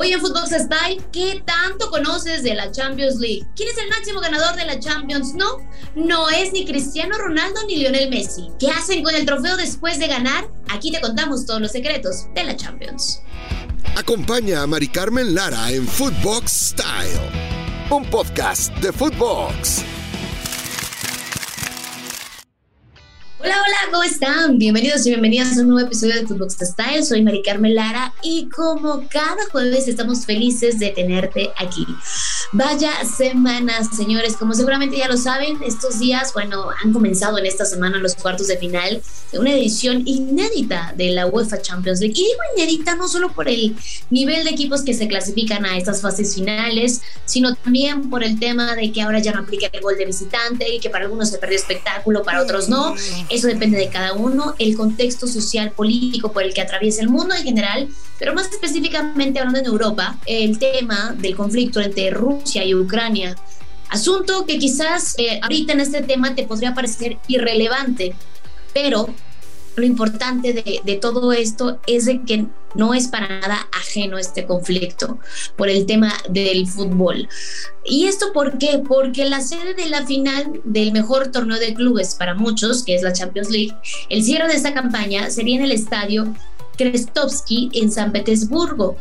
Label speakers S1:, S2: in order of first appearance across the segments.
S1: Hoy en Footbox Style, ¿qué tanto conoces de la Champions League? ¿Quién es el máximo ganador de la Champions? No, no es ni Cristiano Ronaldo ni Lionel Messi. ¿Qué hacen con el trofeo después de ganar? Aquí te contamos todos los secretos de la Champions.
S2: Acompaña a Mari Carmen Lara en Footbox Style, un podcast de Footbox.
S1: Hola, hola, ¿cómo están? Bienvenidos y bienvenidas a un nuevo episodio de Footbox Style. Soy Mari Carmen Lara y como cada jueves estamos felices de tenerte aquí. Vaya semana, señores. Como seguramente ya lo saben, estos días, bueno, han comenzado en esta semana los cuartos de final de una edición inédita de la UEFA Champions League. Y digo inédita no solo por el nivel de equipos que se clasifican a estas fases finales, sino también por el tema de que ahora ya no aplica el gol de visitante y que para algunos se perdió espectáculo, para otros no. Eso depende de cada uno, el contexto social, político por el que atraviesa el mundo en general, pero más específicamente hablando en Europa, el tema del conflicto entre Rusia y Ucrania. Asunto que quizás eh, ahorita en este tema te podría parecer irrelevante, pero lo importante de, todo esto es de que no es para nada ajeno este conflicto por el tema del fútbol. ¿Y esto por qué? Porque la sede de la final del mejor torneo de clubes para muchos, que es la Champions League, el cierre de esta campaña sería en el estadio Krestovsky en San Petersburgo,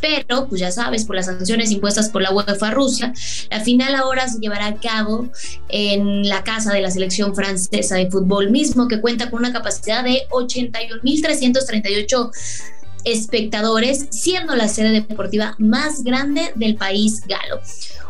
S1: pero, pues ya sabes, por las sanciones impuestas por la UEFA Rusia, la final ahora se llevará a cabo en la casa de la selección francesa de fútbol mismo, que cuenta con una capacidad de 81.338 espectadores, siendo la sede deportiva más grande del país galo.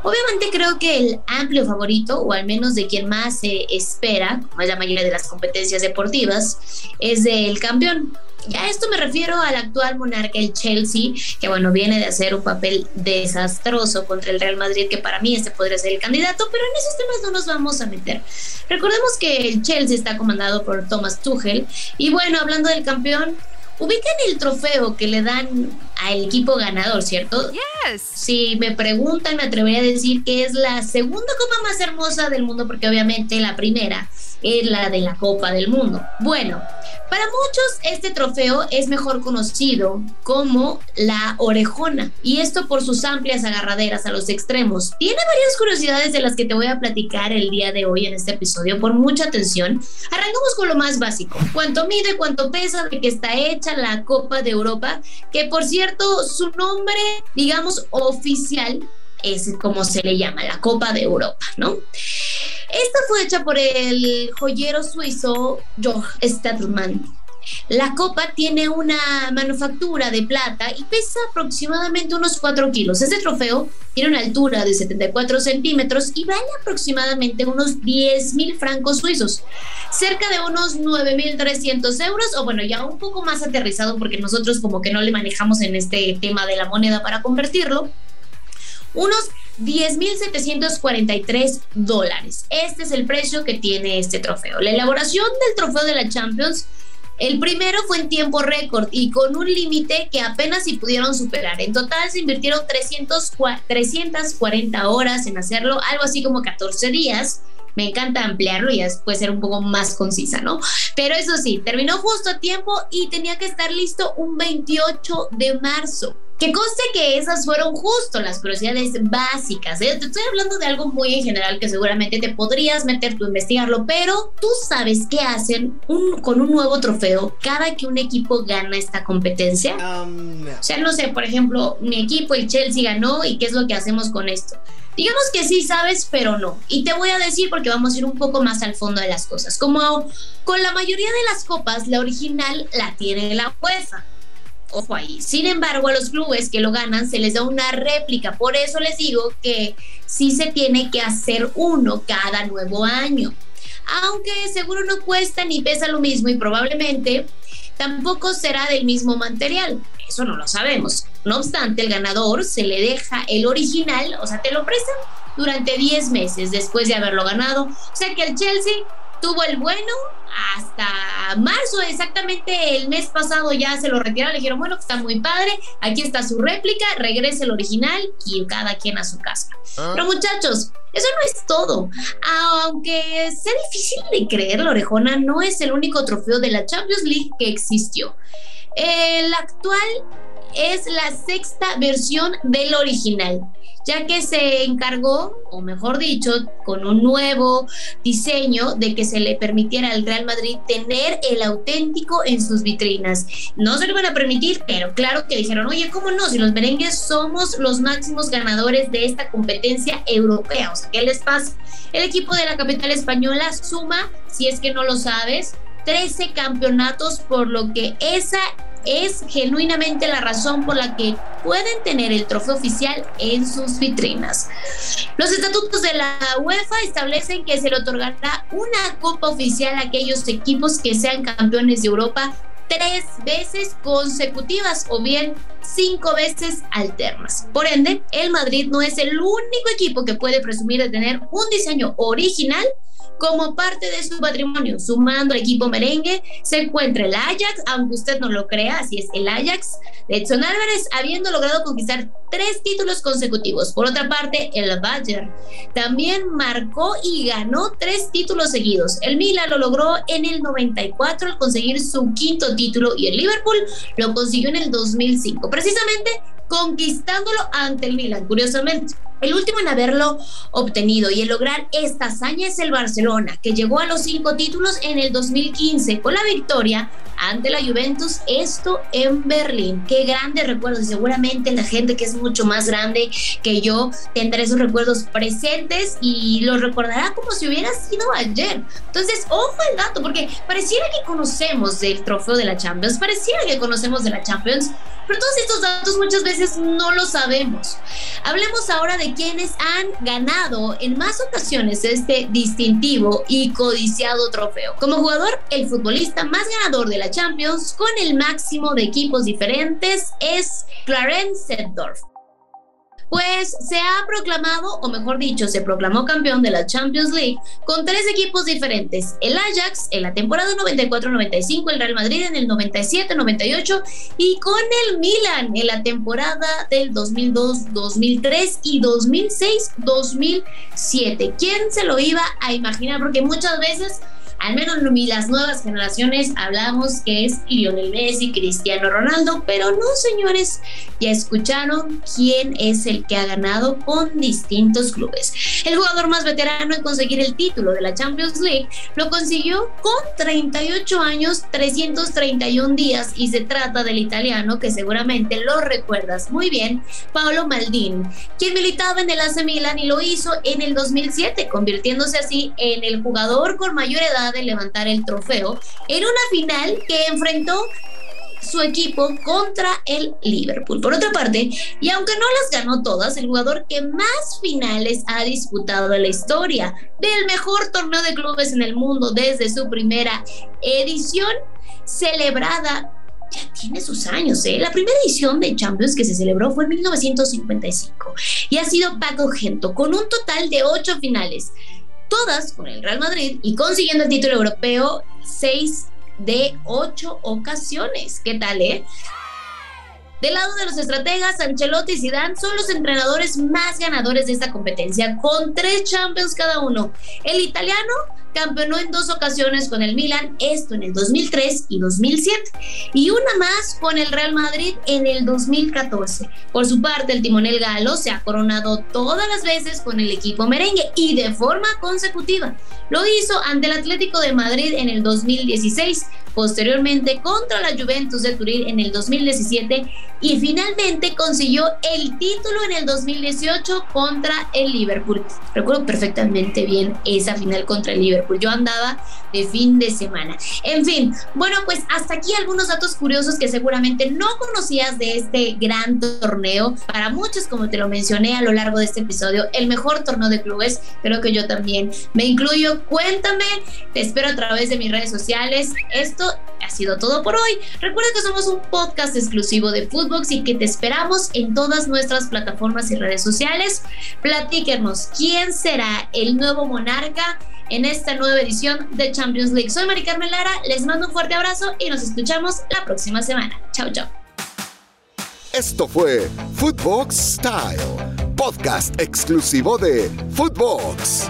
S1: Obviamente creo que el amplio favorito, o al menos de quien más se espera, como es la mayoría de las competencias deportivas, es del campeón, ya esto me refiero al actual monarca, el Chelsea, que bueno, viene de hacer un papel desastroso contra el Real Madrid, que para mí este podría ser el candidato, pero en esos temas no nos vamos a meter. Recordemos que el Chelsea está comandado por Thomas Tuchel, y bueno, hablando del campeón, ubican el trofeo que le dan al equipo ganador, ¿cierto?
S3: Yes.
S1: Si me preguntan, me atrevería a decir que es la segunda copa más hermosa del mundo, porque obviamente la primera es la de la Copa del Mundo. Bueno, para muchos este trofeo es mejor conocido como la orejona y esto por sus amplias agarraderas a los extremos. Tiene varias curiosidades de las que te voy a platicar el día de hoy en este episodio. Por mucha atención, arrancamos con lo más básico. ¿Cuánto mide, cuánto pesa, de qué está hecha la Copa de Europa? Que por cierto, su nombre, digamos, oficial es como se le llama, la Copa de Europa, ¿no? Esta fue hecha por el joyero suizo Joch Stadtmann. La copa tiene una manufactura de plata y pesa aproximadamente unos 4 kilos. Este trofeo tiene una altura de 74 centímetros y vale aproximadamente unos 10 mil francos suizos, cerca de unos 9 mil 300 euros, o bueno, ya un poco más aterrizado porque nosotros como que no le manejamos en este tema de la moneda para convertirlo unos 10.743 dólares. Este es el precio que tiene este trofeo. La elaboración del trofeo de la Champions, el primero fue en tiempo récord y con un límite que apenas si pudieron superar. En total se invirtieron 300, 340 horas en hacerlo, algo así como 14 días. Me encanta ampliarlo y puede ser un poco más concisa, ¿no? Pero eso sí, terminó justo a tiempo y tenía que estar listo un 28 de marzo. Que conste que esas fueron justo las curiosidades básicas. ¿eh? Te estoy hablando de algo muy en general que seguramente te podrías meter tú a investigarlo, pero tú sabes qué hacen con un nuevo trofeo cada que un equipo gana esta competencia. Um, o sea, no sé, por ejemplo, mi equipo, el Chelsea, ganó y qué es lo que hacemos con esto. Digamos que sí sabes, pero no. Y te voy a decir porque vamos a ir un poco más al fondo de las cosas. Como con la mayoría de las copas, la original la tiene la UEFA Ojo ahí. Sin embargo, a los clubes que lo ganan se les da una réplica. Por eso les digo que sí se tiene que hacer uno cada nuevo año. Aunque seguro no cuesta ni pesa lo mismo y probablemente tampoco será del mismo material. Eso no lo sabemos. No obstante, el ganador se le deja el original, o sea, te lo prestan durante 10 meses después de haberlo ganado. O sea que el Chelsea tuvo el bueno hasta marzo, exactamente el mes pasado ya se lo retiraron, le dijeron, bueno, está muy padre, aquí está su réplica, regrese el original y cada quien a su casa. Ah. Pero muchachos, eso no es todo. Aunque sea difícil de creer, la orejona no es el único trofeo de la Champions League que existió. El actual es la sexta versión del original ya que se encargó, o mejor dicho, con un nuevo diseño de que se le permitiera al Real Madrid tener el auténtico en sus vitrinas. No se lo van a permitir, pero claro que dijeron, oye, ¿cómo no? Si los merengues somos los máximos ganadores de esta competencia europea, o sea, ¿qué les pasa? El equipo de la capital española suma, si es que no lo sabes, 13 campeonatos, por lo que esa es genuinamente la razón por la que pueden tener el trofeo oficial en sus vitrinas. Los estatutos de la UEFA establecen que se le otorgará una copa oficial a aquellos equipos que sean campeones de Europa tres veces consecutivas o bien cinco veces alternas. Por ende, el Madrid no es el único equipo que puede presumir de tener un diseño original como parte de su patrimonio. Sumando al equipo merengue se encuentra el Ajax, aunque usted no lo crea, así es el Ajax de Edson Álvarez, habiendo logrado conquistar tres títulos consecutivos. Por otra parte, el Bayern también marcó y ganó tres títulos seguidos. El Milan lo logró en el 94 al conseguir su quinto título y el Liverpool lo consiguió en el 2005, precisamente conquistándolo ante el Milan, curiosamente. El último en haberlo obtenido y en lograr esta hazaña es el Barcelona, que llegó a los cinco títulos en el 2015 con la victoria ante la Juventus, esto en Berlín. Qué grandes recuerdos y seguramente la gente que es mucho más grande que yo tendrá esos recuerdos presentes y los recordará como si hubiera sido ayer. Entonces, ojo el dato, porque pareciera que conocemos del trofeo de la Champions, pareciera que conocemos de la Champions, pero todos estos datos muchas veces no lo sabemos. Hablemos ahora de quienes han ganado en más ocasiones este distintivo y codiciado trofeo. Como jugador, el futbolista más ganador de la Champions con el máximo de equipos diferentes es Clarence Seedorf pues se ha proclamado, o mejor dicho, se proclamó campeón de la Champions League con tres equipos diferentes. El Ajax en la temporada 94-95, el Real Madrid en el 97-98 y con el Milan en la temporada del 2002-2003 y 2006-2007. ¿Quién se lo iba a imaginar? Porque muchas veces al menos las nuevas generaciones hablamos que es Lionel Messi, Cristiano Ronaldo, pero no, señores, ya escucharon quién es el que ha ganado con distintos clubes. El jugador más veterano en conseguir el título de la Champions League lo consiguió con 38 años, 331 días y se trata del italiano que seguramente lo recuerdas muy bien, Paolo Maldini, quien militaba en el AC Milan y lo hizo en el 2007, convirtiéndose así en el jugador con mayor edad de levantar el trofeo en una final que enfrentó su equipo contra el Liverpool. Por otra parte, y aunque no las ganó todas, el jugador que más finales ha disputado en la historia del mejor torneo de clubes en el mundo desde su primera edición, celebrada ya tiene sus años. ¿eh? La primera edición de Champions que se celebró fue en 1955 y ha sido Paco Gento con un total de ocho finales todas con el Real Madrid y consiguiendo el título europeo seis de ocho ocasiones. ¿Qué tal, eh? Del lado de los estrategas, Ancelotti y Zidane son los entrenadores más ganadores de esta competencia, con tres Champions cada uno. El italiano campeonó en dos ocasiones con el Milan, esto en el 2003 y 2007, y una más con el Real Madrid en el 2014. Por su parte, el timonel galo se ha coronado todas las veces con el equipo merengue y de forma consecutiva. Lo hizo ante el Atlético de Madrid en el 2016, posteriormente contra la Juventus de Turín en el 2017 y finalmente consiguió el título en el 2018 contra el Liverpool. Recuerdo perfectamente bien esa final contra el Liverpool. Yo andaba de fin de semana. En fin, bueno, pues hasta aquí algunos datos curiosos que seguramente no conocías de este gran torneo. Para muchos, como te lo mencioné a lo largo de este episodio, el mejor torneo de clubes. Creo que yo también me incluyo. Cuéntame, te espero a través de mis redes sociales. Esto ha sido todo por hoy. Recuerda que somos un podcast exclusivo de Footbox y que te esperamos en todas nuestras plataformas y redes sociales. Platíquenos quién será el nuevo monarca en nueva edición de Champions League. Soy Mari Carmen Lara, les mando un fuerte abrazo y nos escuchamos la próxima semana. Chao, chao.
S2: Esto fue Footbox Style, podcast exclusivo de Footbox.